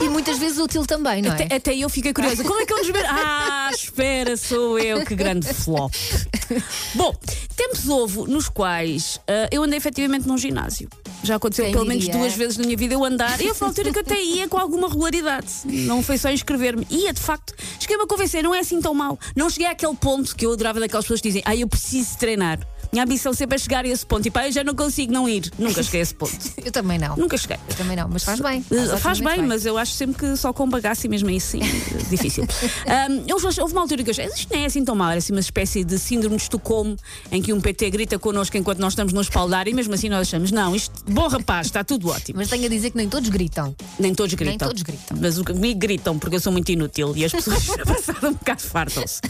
E muitas vezes útil também, não é? Até, até eu fiquei curiosa. Como é que eles ver? Ah, espera, sou eu, que grande flop. Bom, tempos houve nos quais ah, eu andei efetivamente num ginásio. Já aconteceu Quem pelo menos diria? duas vezes na minha vida eu andar e houve uma altura que eu até ia com alguma regularidade. Não foi só inscrever-me. Ia, de facto. Cheguei-me a convencer, não é assim tão mau. Não cheguei àquele ponto que eu adorava daquelas pessoas que dizem, ah, eu preciso treinar. Minha ambição sempre é chegar a esse ponto. E pá, eu já não consigo não ir. Nunca cheguei a esse ponto. Eu também não. Nunca cheguei. Eu também não, mas faz bem. Uh, Faz otimamente bem, mas eu acho sempre que só com bagaço e mesmo aí sim, difícil. Um, eu- houve uma altura que eu achei, isto nem é assim tão mal, era assim uma espécie de síndrome de Estocolmo em que um PT grita connosco enquanto nós estamos no espaldar e mesmo assim nós achamos, não, isto, bom rapaz, está tudo ótimo. Mas tenho a dizer que nem todos gritam. Nem todos gritam. todos gritam. Mas comigo gritam porque eu sou muito inútil e as pessoas passaram um bocado fartam-se.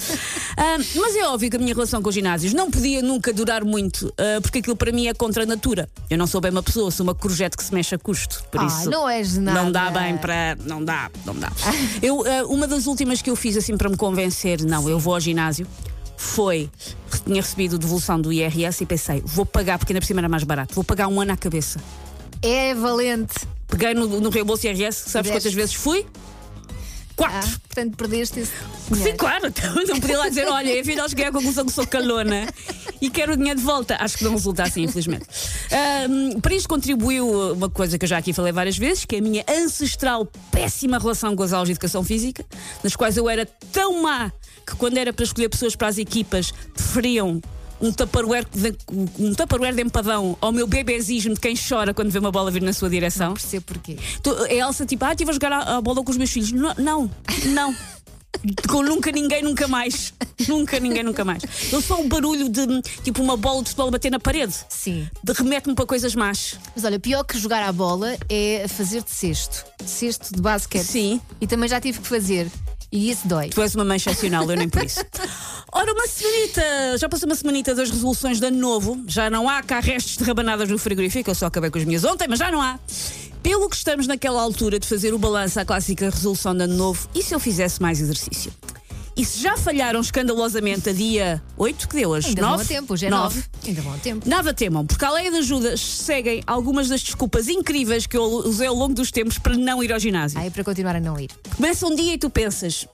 Ah, mas é óbvio que a minha relação com os ginásios não podia nunca durar muito, ah, porque aquilo para mim é contra a natura. Eu não sou bem uma pessoa, sou uma corjete que se mexe a custo. Por Ah, isso não és nada. Não dá bem para. Não dá, não dá. Eu, ah, uma das últimas que eu fiz assim para me convencer, não, eu vou ao ginásio. Foi, tinha recebido devolução do IRS e pensei, vou pagar, porque ainda por cima era mais barato, vou pagar um ano à cabeça. É valente. Peguei no, no reembolso IRS, sabes Deste. quantas vezes fui? Ah, Quatro. portanto, perdeste esse Sim, claro, então não podia lá dizer, olha, afinal cheguei à conclusão que sou calona e quero o dinheiro de volta. Acho que não resulta assim, infelizmente. Ahm, para isto contribuiu uma coisa que eu já aqui falei várias vezes, que é a minha ancestral péssima relação com as aulas de educação física, nas quais eu era tão má que quando era para escolher pessoas para as equipas, preferiam um tupperware de, um tupperware de empadão ao meu bebezismo de quem chora quando vê uma bola vir na sua direção. Percebo porquê. Tu- A Elsa, tipo, ah, estive a jogar a, a bola com os meus filhos. Não, não. não. Com nunca ninguém, nunca mais. Nunca ninguém, nunca mais. Eu sou um barulho de tipo uma bola de futebol bater na parede. Sim. De remete-me para coisas más. Mas olha, pior que jogar à bola é fazer de cesto. Cesto de basquete. Sim. E também já tive que fazer. E isso dói. Tu és uma mãe excepcional, eu nem por isso. Ora, uma semanita, já passou uma semanita das resoluções de ano novo, já não há cá restos de rabanadas no frigorífico, eu só acabei com as minhas ontem, mas já não há. Pelo que estamos naquela altura de fazer o balanço à clássica resolução de ano novo, e se eu fizesse mais exercício? E se já falharam escandalosamente a dia 8, que deu hoje? Ainda vão a 9? tempo, hoje é 9. Ainda vão a tempo. Nada temam, porque a lei de ajudas seguem algumas das desculpas incríveis que eu usei ao longo dos tempos para não ir ao ginásio. Aí para continuar a não ir. Começa um dia e tu pensas,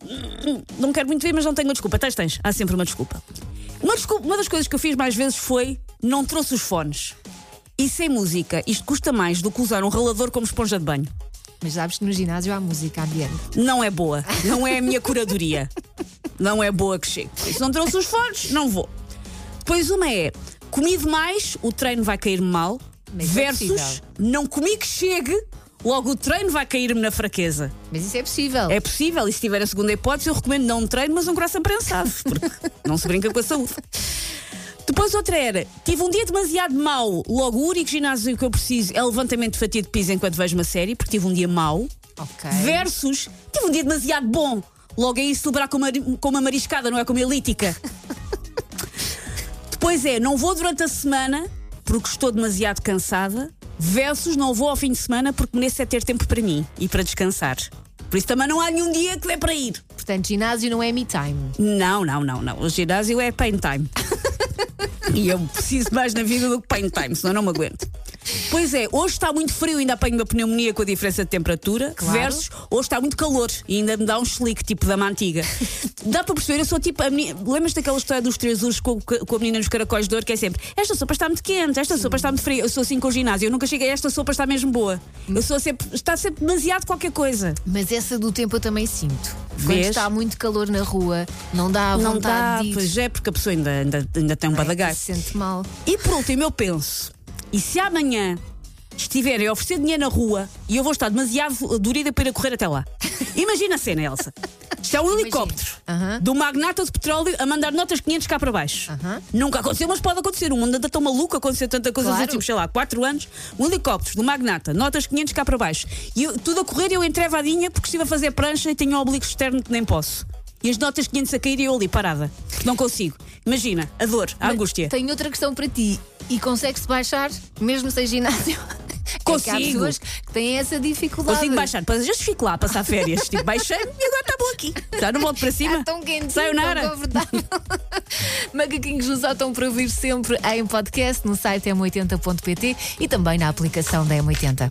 "Hum, não quero muito ver, mas não tenho uma desculpa. Tens, tens. Há sempre uma desculpa. Uma, desculpa- uma das coisas que eu fiz mais vezes foi não trouxe os fones. E sem música, isto custa mais do que usar um ralador como esponja de banho. Mas sabes que no ginásio há música ambiente. Não é boa. Não é a minha curadoria. Não é boa que chegue. Por isso não trouxe os fones, não vou. Depois uma é, comi demais, o treino vai cair-me mal. Mas é versus, possível. não comi que chegue, logo o treino vai cair-me na fraqueza. Mas isso é possível. É possível, e se tiver a segunda hipótese, eu recomendo não um treino, mas um coração prensado, porque não se brinca com a saúde. Depois outra era, tive um dia demasiado mau, logo o único ginásio que eu preciso é levantamento de fatia de piso enquanto vejo uma série, porque tive um dia mau. Ok. Versus, tive um dia demasiado bom, logo aí celebrar com uma, com uma mariscada, não é com uma elítica. Depois é, não vou durante a semana porque estou demasiado cansada, versus não vou ao fim de semana porque mereço é ter tempo para mim e para descansar. Por isso também não há nenhum dia que dê para ir. Portanto, ginásio não é me time. Não, não, não, não. O ginásio é pain time. e eu preciso mais na vida do que pain time, senão não me aguento. Pois é, hoje está muito frio, ainda apanho uma pneumonia com a diferença de temperatura, Claro. versus hoje está muito calor e ainda me dá um chelique, tipo da antiga. Dá para perceber, eu sou tipo. Lembras daquela história dos três ursos com, com a menina nos caracóis de ouro, que é sempre esta sopa está muito quente, esta sopa está muito fria. Eu sou assim com o ginásio, eu nunca cheguei a esta sopa está mesmo boa. Eu sou sempre, está sempre demasiado qualquer coisa. Mas essa do tempo eu também sinto. Quando Vês? está muito calor na rua, não dá a Não vontade dá, de ir. pois é, porque a pessoa ainda, ainda, ainda tem um Não é? badagaio. Se sente mal. E por último, eu penso: e se amanhã estiverem a oferecer dinheiro na rua e eu vou estar demasiado dorida para ir a correr até lá? Imagina a cena, Elsa. Isto é um helicóptero do magnata de petróleo a mandar notas 500 cá para baixo. Nunca aconteceu, mas pode acontecer. O mundo anda tão maluco, aconteceu tanta coisa nos Claro. últimos, sei lá, 4 anos. Um helicóptero do magnata, notas 500 cá para baixo. E eu- tudo a correr, eu entrevadinha porque estive a fazer prancha e tenho um oblíquo externo que nem posso. E as notas 500 a cair e eu ali parada. Não consigo. Imagina, a dor, a angústia. Tenho outra questão para ti. E consegue-se baixar, mesmo sem ginásio? É que há Consigo. pessoas que têm essa dificuldade. Consigo baixar, às vezes fico lá a passar férias. Tipo, baixei e agora está bom aqui. Já não volto para cima. Está tão na tão confortável. Macaquinhos no Sótão para ouvir sempre em podcast no site m80.pt e também na aplicação da M80.